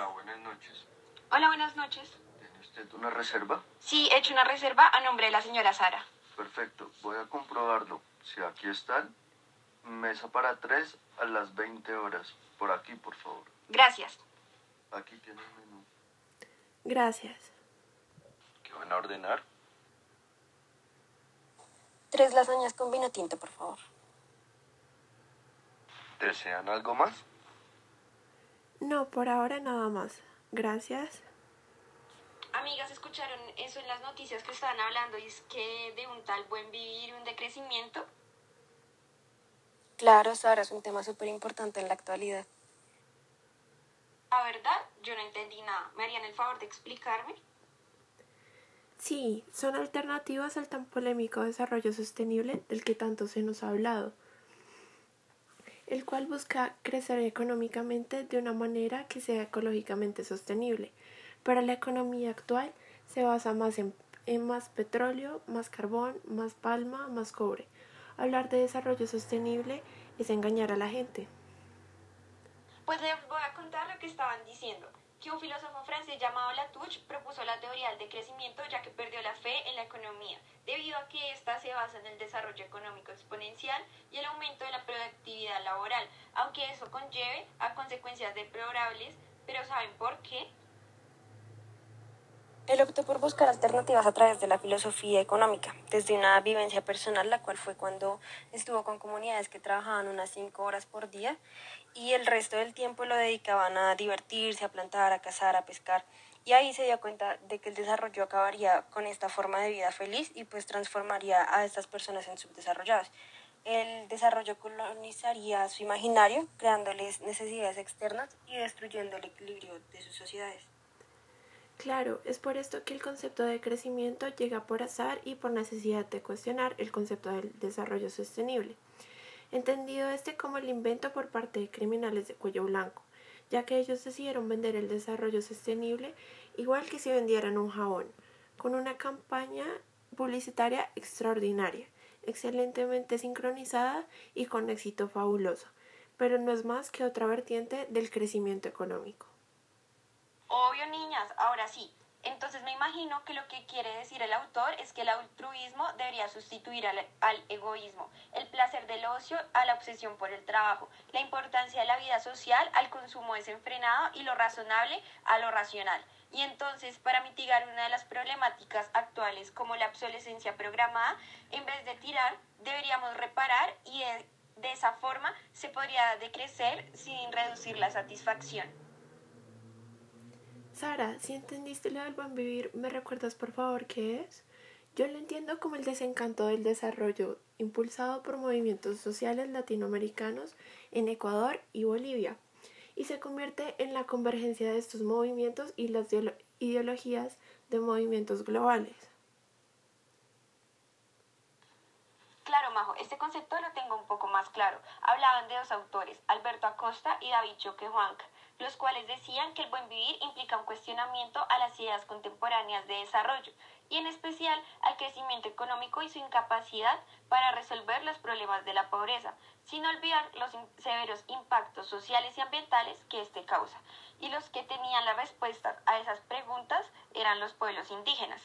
Hola, buenas noches. Hola, buenas noches. ¿Tiene usted una reserva? Sí, he hecho una reserva a nombre de la señora Sara. Perfecto, voy a comprobarlo. Si aquí están, mesa para tres a las 20 horas. Por aquí, por favor. Gracias. Aquí tiene el menú. Gracias. ¿Qué van a ordenar? Tres lasañas con vino tinto, por favor. ¿Desean algo más? No, por ahora nada más. Gracias. Amigas, ¿escucharon eso en las noticias que estaban hablando? Y es que de un tal buen vivir y un decrecimiento. Claro, Sara, es un tema súper importante en la actualidad. La verdad, yo no entendí nada. ¿Me harían el favor de explicarme? Sí, son alternativas al tan polémico desarrollo sostenible del que tanto se nos ha hablado, el cual busca crecer económicamente de una manera que sea ecológicamente sostenible, pero la economía actual se basa más en, en más petróleo, más carbón, más palma, más cobre. Hablar de desarrollo sostenible es engañar a la gente. Pues les voy a contar lo que estaban diciendo. Que un filósofo francés llamado Latouche propuso la teoría del decrecimiento ya que perdió la fe en la economía, debido a que ésta se basa en el desarrollo económico exponencial y el aumento de la productividad laboral, aunque eso conlleve a consecuencias deplorables, pero ¿saben por qué? Él optó por buscar alternativas a través de la filosofía económica, desde una vivencia personal, la cual fue cuando estuvo con comunidades que trabajaban unas cinco horas por día y el resto del tiempo lo dedicaban a divertirse, a plantar, a cazar, a pescar. Y ahí se dio cuenta de que el desarrollo acabaría con esta forma de vida feliz y pues transformaría a estas personas en subdesarrolladas. El desarrollo colonizaría su imaginario, creándoles necesidades externas y destruyendo el equilibrio de sus sociedades. Claro, es por esto que el concepto de crecimiento llega por azar y por necesidad de cuestionar el concepto del desarrollo sostenible, entendido este como el invento por parte de criminales de cuello blanco, ya que ellos decidieron vender el desarrollo sostenible igual que si vendieran un jabón, con una campaña publicitaria extraordinaria, excelentemente sincronizada y con éxito fabuloso, pero no es más que otra vertiente del crecimiento económico. Obvio, niñas, ahora sí. Entonces me imagino que lo que quiere decir el autor es que el altruismo debería sustituir al, al, egoísmo, el placer del ocio a la obsesión por el trabajo, la importancia de la vida social al consumo desenfrenado y lo razonable a lo racional. Y entonces, para mitigar una de las problemáticas actuales como la obsolescencia programada, en vez de tirar, deberíamos reparar y de, de esa forma se podría decrecer sin reducir la satisfacción. Sara, si entendiste lo del buen vivir, ¿me recuerdas por favor qué es? Yo lo entiendo como el desencanto del desarrollo impulsado por movimientos sociales latinoamericanos en Ecuador y Bolivia, y se convierte en la convergencia de estos movimientos y las ideologías de movimientos globales. Claro, Majo, este concepto lo tengo un poco más claro. Hablaban de dos autores, Alberto Acosta y David Choque Juanca los cuales decían que el buen vivir implica un cuestionamiento a las ideas contemporáneas de desarrollo y en especial al crecimiento económico y su incapacidad para resolver los problemas de la pobreza, sin olvidar los severos impactos sociales y ambientales que éste causa. Y los que tenían las respuestas a esas preguntas eran los pueblos indígenas.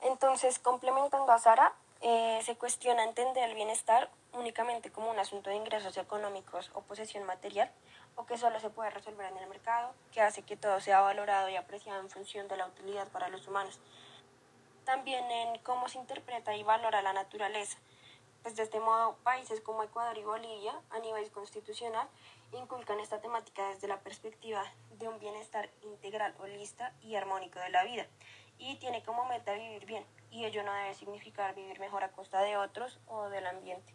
Entonces, complementando a Sara, eh, se cuestiona entender el bienestar únicamente como un asunto de ingresos económicos o posesión material, o que solo se puede resolver en el mercado, que hace que todo sea valorado y apreciado en función de la utilidad para los humanos. También en cómo se interpreta y valora la naturaleza. Pues de este modo, países como Ecuador y Bolivia, a nivel constitucional, inculcan esta temática desde la perspectiva de un bienestar integral, holista y armónico de la vida. Y tiene como meta vivir bien, y ello no debe significar vivir mejor a costa de otros o del ambiente.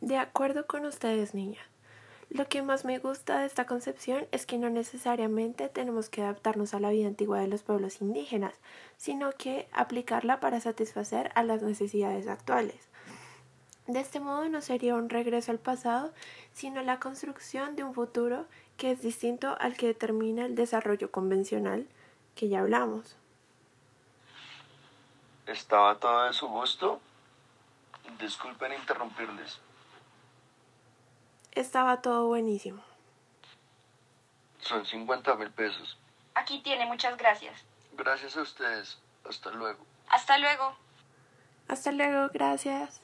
De acuerdo con ustedes, niña. Lo que más me gusta de esta concepción es que no necesariamente tenemos que adaptarnos a la vida antigua de los pueblos indígenas, sino que aplicarla para satisfacer a las necesidades actuales. De este modo no sería un regreso al pasado, sino la construcción de un futuro que es distinto al que determina el desarrollo convencional que ya hablamos. ¿Estaba todo de su gusto? Disculpen interrumpirles estaba todo buenísimo. Son 50 mil pesos. Aquí tiene, muchas gracias. Gracias a ustedes. Hasta luego. Hasta luego. Hasta luego, gracias.